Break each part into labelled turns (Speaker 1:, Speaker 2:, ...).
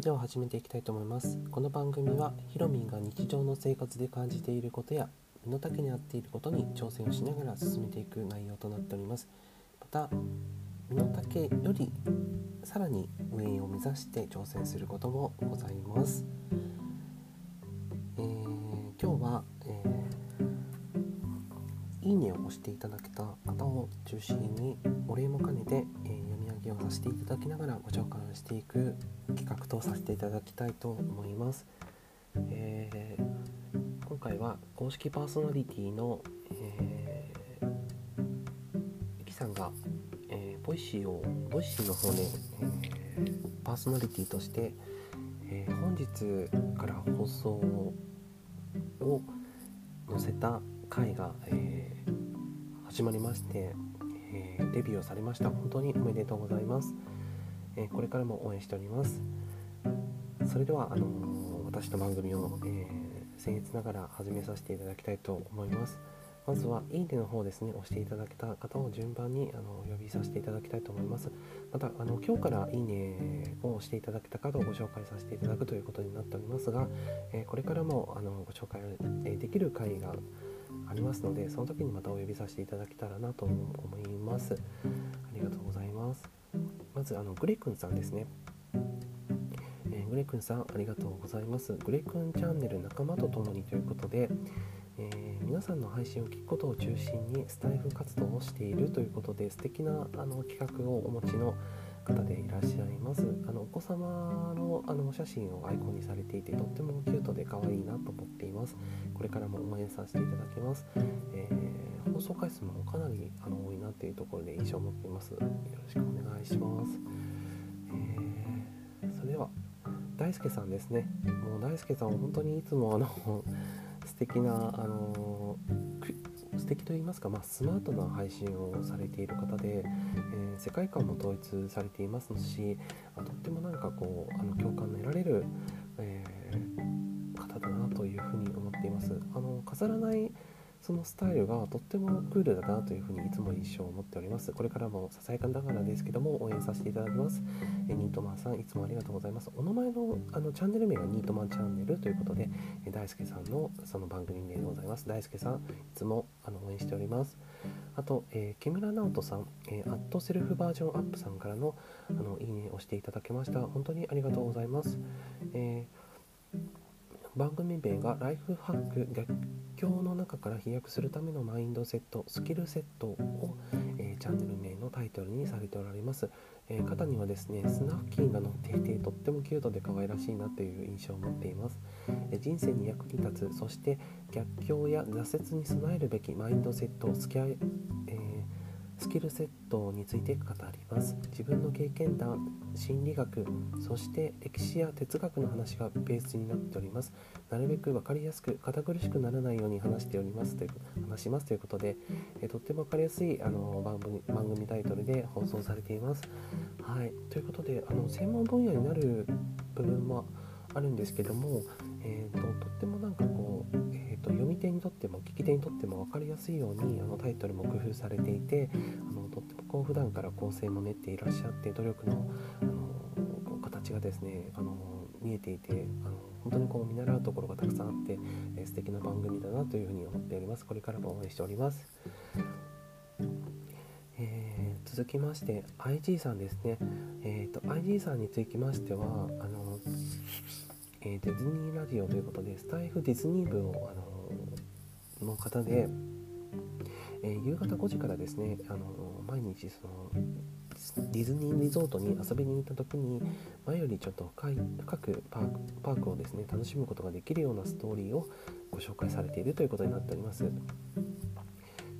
Speaker 1: れでは始めていきたいと思います。この番組はヒロミンが日常の生活で感じていることや身の丈に合っていることに挑戦をしながら進めていく内容となっております。また身の丈よりさらに上を目指して挑戦することもございます、えー、今日は、えー、いいねを押していただけた方を中心にお礼も兼ねて、えーをさせていただきながらご紹介していく企画とさせていただきたいと思います。えー、今回は公式パーソナリティの、えー、きさんが、えー、 Voicy を Voicy の方で、えー、パーソナリティとして、えー、本日から放送を載せた回が、えー、始まりましてえー、デビューをされました。本当におめでとうございます、えー、これからも応援しております。それではあのー、私の番組を、え僭越ながら始めさせていただきたいと思います。まずは、いいねの方ですね、押していただけた方を順番にあの呼びさせていただきたいと思います。また、あの今日からいいねを押していただけた方をご紹介させていただくということになっておりますが、えこれからもあのご紹介できる会がありますのでその時にまたお呼びさせていただけたらなと思います。ありがとうございます。まずあのグレくんさんですね。えー、グレくんさんありがとうございます。グレくんチャンネル仲間と共にということで、えー、皆さんの配信を聞くことを中心にスタイフ活動をしているということで素敵なあの企画をお持ちの方でいらっしゃいます。あのお子様のあのお写真をアイコンにされていてとってもキュートで可愛いなと思っています。これからも応援させていただきます、えー、放送回数もかなりあの多いなっていうところで印象を持っています。よろしくお願いします、えー、それでは大輔さんですね。もう大輔さん本当にいつもあの素敵なあの素敵と言いますか、まあ、スマートな配信をされている方で、えー、世界観も統一されていますしとってもなんかこうあの共感の得られる、えー、方だなというふうに思っています。あの飾らないそのスタイルがとってもクールだなというふうにいつも印象を持っております。これからもささやかながらですけども応援させていただきます。えニートマンさんいつもありがとうございます。お名前のあのチャンネル名がニートマンチャンネルということで、え大輔さんのその番組名でございます。大輔さんいつもあの応援しております。あと、えー、木村直人さん、えー、アットセルフバージョンアップさんからのあのいいねをしていただきました。本当にありがとうございます。えー番組名がライフハック逆境の中から飛躍するためのマインドセットスキルセットを、えー、チャンネル名のタイトルにされておられます、えー、肩にはですねスナフキンが乗っていてとってもキュートで可愛らしいなという印象を持っています、えー、人生に役に立つそして逆境や挫折に備えるべきマインドセットを付き合い、えスキルセットについて語ります。自分の経験談心理学そして歴史や哲学の話がベースになっております。なるべく分かりやすく堅苦しくならないように話しております。という話します。ということで、えとっても分かりやすいあの番組番組タイトルで放送されています。はい。ということであの専門分野になる部分もあるんですけども、えーと、とってもなんかこうと読み手にとっても聞き手にとっても分かりやすいようにあのタイトルも工夫されていてあのとってもこう普段から構成も練っていらっしゃって努力のあの形がですねあの見えていてあの本当にこう見習うところがたくさんあって、えー、素敵な番組だなというふうに思っております。これからも応援しております、えー、続きまして IG さんですね、えーと、と IG さんにつきましてはあのえー、ディズニーラジオということでスタイフディズニー部を、あのの方で、えー、夕方5時からですね、あの毎日そのディズニーリゾートに遊びに行った時に前よりちょっと深くパークパークをですね楽しむことができるようなストーリーをご紹介されているということになっております。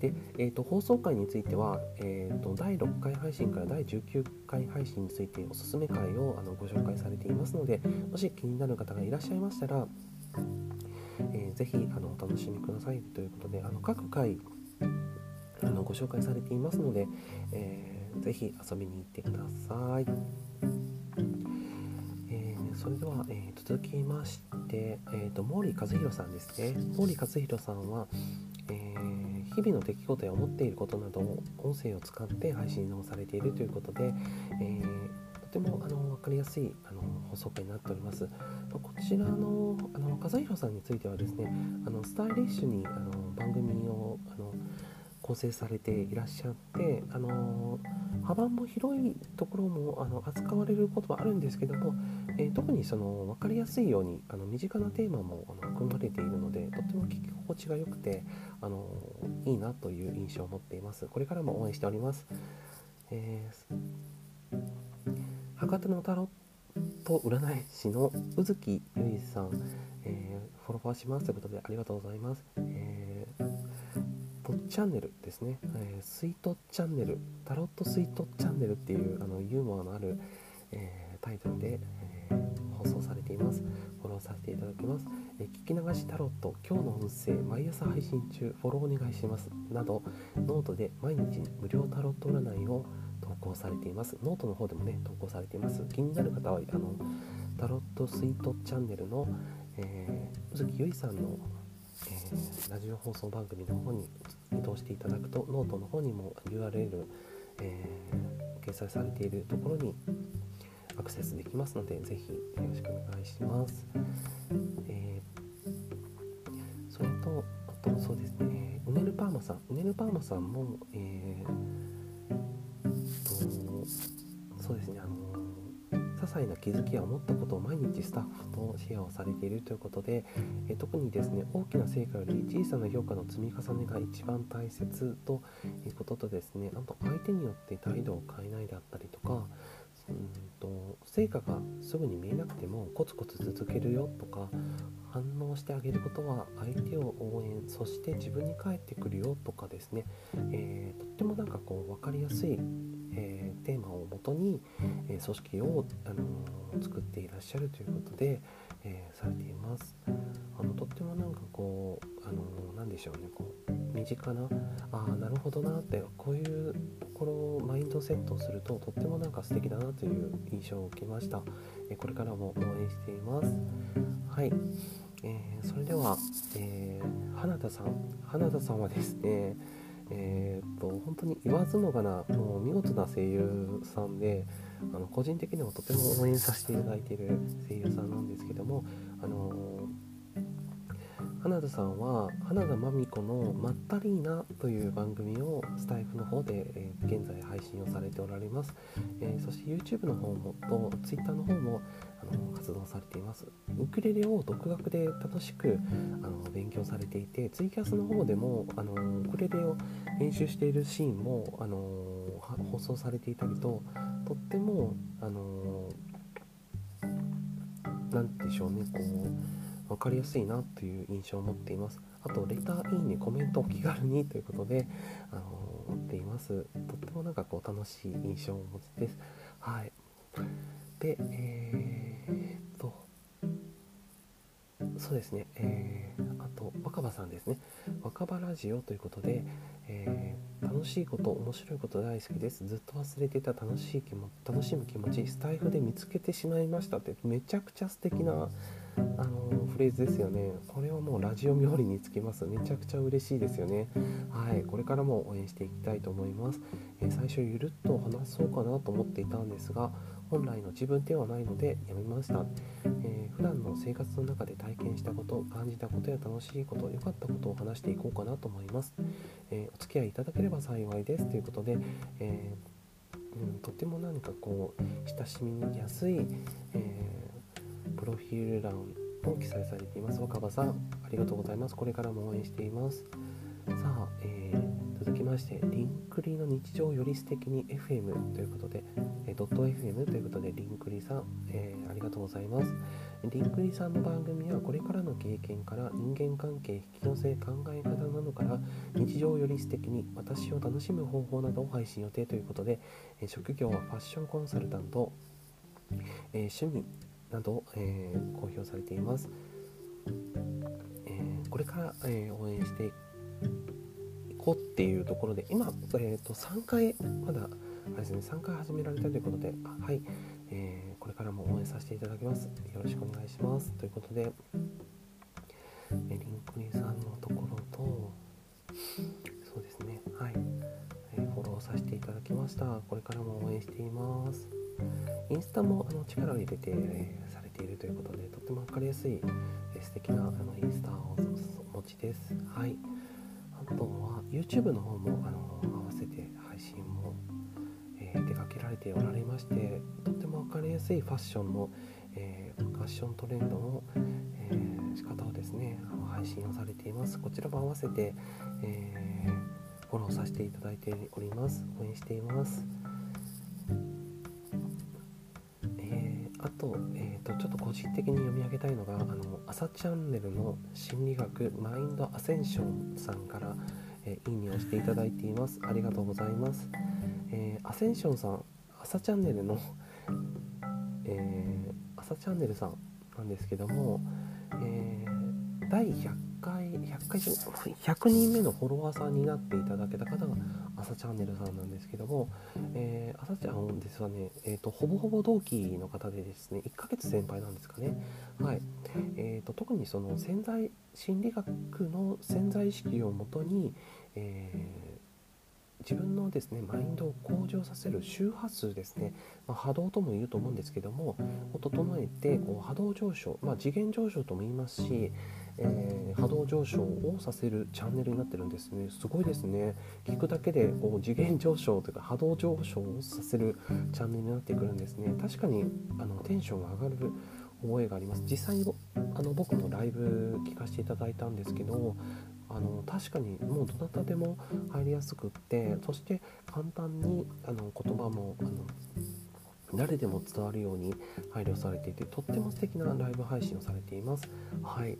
Speaker 1: で、えーと、放送回については、えーと、第6回配信から第19回配信についておすすめ回をあのご紹介されていますのでもし気になる方がいらっしゃいましたら、えー、ぜひあのお楽しみくださいということであの各回あのご紹介されていますので、えー、ぜひ遊びに行ってください。えー、それでは、えー、続きまして、えーと、毛利和弘さんですね。毛利和弘さんは、日々の出来事や思っていることなどを音声を使って配信をされているということで、えー、とてもあの分かりやすいあの放送回になっております。こちらのあの和弘さんについてはですねあのスタイリッシュにあの番組をあの構成されていらっしゃってあの幅も広いところもあの扱われることはあるんですけども、えー、特にその分かりやすいようにあの身近なテーマもあの組まれているのでとっても聞き心地が良くてあのいいなという印象を持っています。これからも応援しております、えー、博多のタロット占い師の宇月ゆいさん、えー、フォロワーしますということでありがとうございます、えーチャンネルですね、えー、スイートチャンネル、タロットスイートチャンネルっていうあのユーモアのある、えー、タイトルで、えー、放送されています。フォローさせていただきます。え聞き流しタロット、今日の音声、毎朝配信中、フォローお願いします。など、ノートで毎日無料タロット占いを投稿されています。ノートの方でもね、投稿されています。気になる方は、あのタロットスイートチャンネルの、えー、宇月ゆいさんのえー、ラジオ放送番組の方に移動していただくとノートの方にも URL、えー、掲載されているところにアクセスできますのでぜひよろしくお願いします、えー、それとあとそうですねうねるパーマさん。うねるパーマさんも、えー、とそうですねあの細な気づきや思ったことを毎日スタッフとシェアをされているということで、え特にですね大きな成果より小さな評価の積み重ねが一番大切ということとですねあと相手によって態度を変えないであったりとかうんと成果がすぐに見えなくてもコツコツ続けるよとか反応してあげることは相手を応援そして自分に返ってくるよとかですね、えー、とってもなんかこう分かりやすいえー、テーマをもとに、え、組織を、あのー、作っていらっしゃるということで、えーされています。あのとってもなんかこう、あの何でしょうねこう身近なああなるほどなってこういうところをマインドセットをするととってもなんか素敵だなという印象を受けました。えこれからも応援しています。はい。えー、それでは、えー、花田さん花田さんはですねえー、っと本当に言わずもがなもう見事な声優さんであの個人的にもとても応援させていただいている声優さんなんですけどもあの花田さんは花田真美子の「まったりーな」という番組をスタイフの方で、えー、現在配信をされておられます、えー、そして YouTube の方もと Twitter の方もあの活動されています。ウクレレを独学で楽しくあの勉強されていてツイキャスの方でもあのウクレレを練習しているシーンもあの放送されていたりととってもあの何でしょうねこう分かりやすいなという印象を持っています。あとレターいいねコメントお気軽にということであの持っています。とってもなんかこう楽しい印象を持ちです。はい。でえー、っとそうですね、えー、あと若葉さんですね。若葉ラジオということで、えー、楽しいこと面白いこと大好きです。ずっと忘れてた楽しい気も楽しむ気持ちスタイフで見つけてしまいましたってめちゃくちゃ素敵なあのフレーズですよね。これはもうラジオ冥利につきます。めちゃくちゃ嬉しいですよね。はい。これからも応援していきたいと思います、えー、最初ゆるっと話そうかなと思っていたんですが本来の自分ではないのでやめました、えー、普段の生活の中で体験したこと感じたことや楽しいこと良かったことを話していこうかなと思います、えー、お付き合いいただければ幸いです。ということで、えーうん、とても何かこう親しみやすい、えプロフィール欄も記載されています。若葉さんありがとうございます。これからも応援しています。さあ、えー、続きましてリンクリの日常より素敵に FM ということで、えー、ドット FM ということでリンクリさん、えー、ありがとうございます。リンクリさんの番組はこれからの経験から人間関係引き寄せ考え方などから日常より素敵に私を楽しむ方法などを配信予定ということで、え職業はファッションコンサルタント、え趣味など、えー、公表されています、えー、これから、えー、応援していこうっていうところで今、えーと、3回まだあれですね3回始められたということではい、え、これからも応援させていただきます。よろしくお願いします。ということで、えリンクリさんのところとそうですねはい、させていただきました。これからも応援しています。インスタもあの力を入れて、えー、されているということでとっても分かりやすい、えー、素敵なあのインスタをお持ちです。はい。あとは YouTube の方もあの合わせて配信も、えー、出かけられておられましてとっても分かりやすいファッションの、えー、ファッショントレンドの、えー、仕方をですね配信をされています。こちらも合わせて、えフォローさせていただいております。応援しています。あと,、えーと、ちょっと個人的に読み上げたいのがあの朝チャンネルの心理学マインドアセンションさんから、えー、いいねをしていただいています。ありがとうございます、えー、アセンションさん朝チャンネルの、えー、朝チャンネルさんなんですけども、え第100回100回100人目のフォロワーさんになっていただけた方が朝チャンネルさんなんですけども、えー、朝ちゃんですはね、えーと、ほぼほぼ同期の方でですね。1ヶ月先輩なんですかね、はい。えーと、特にその潜在心理学の潜在意識をもとに、えー自分のですねマインドを向上させる周波数ですね、まあ、波動とも言うと思うんですけどもを整えてこう波動上昇、まあ、次元上昇とも言いますし、えー、波動上昇をさせるチャンネルになってるんですね。すごいですね。聞くだけでこう次元上昇というか波動上昇をさせるチャンネルになってくるんですね。確かにあのテンションが上がる覚えがあります。実際にあの僕もライブ聞かせていただいたんですけどあの確かにもうどなたでも入りやすくってそして簡単にあの言葉もあの誰でも伝わるように配慮されていてとっても素敵なライブ配信をされています。はい。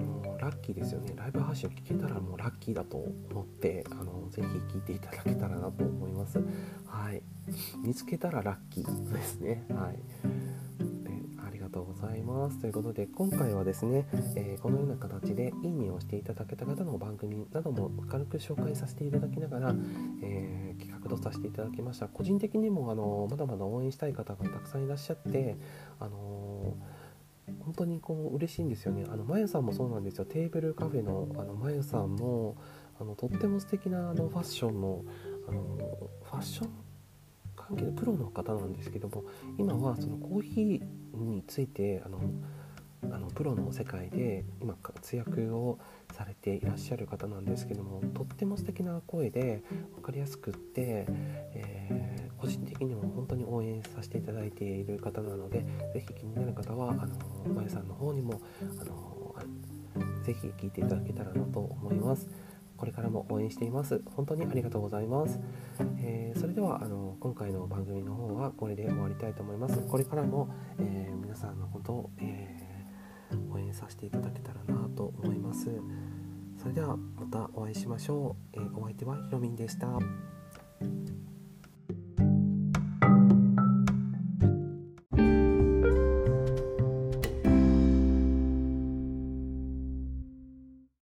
Speaker 1: もうラッキーですよね。ライブ配信を聞けたらもうラッキーだと思ってあのぜひ聞いていただけたらなと思います。はい。見つけたらラッキーですね。はい。がとうございますということで今回はですね、えー、このような形でいいねをしていただけた方の番組なども軽く紹介させていただきながら、えー、企画とさせていただきました個人的にもあのまだまだ応援したい方がたくさんいらっしゃってあの本当にこう嬉しいんですよね。あのまゆさんもそうなんですよ。テーブルカフェのあのまゆさんもあのとっても素敵なあのファッションのあのファッション関係のプロの方なんですけども今はそのコーヒーについてあのあのプロの世界で今活躍をされていらっしゃる方なんですけどもとっても素敵な声で分かりやすくって、えー、個人的にも本当に応援させていただいている方なので是非気になる方はあのまゆさんの方にもあのぜひ聞いていただけたらなと思います。これからも応援しています。本当にありがとうございます。えー、それではあの今回の番組の方はこれで終わりたいと思います。これからも、えー、皆さんのことを、えー、応援させていただけたらなと思います。それではまたお会いしましょう。えお相手はひろみんでした。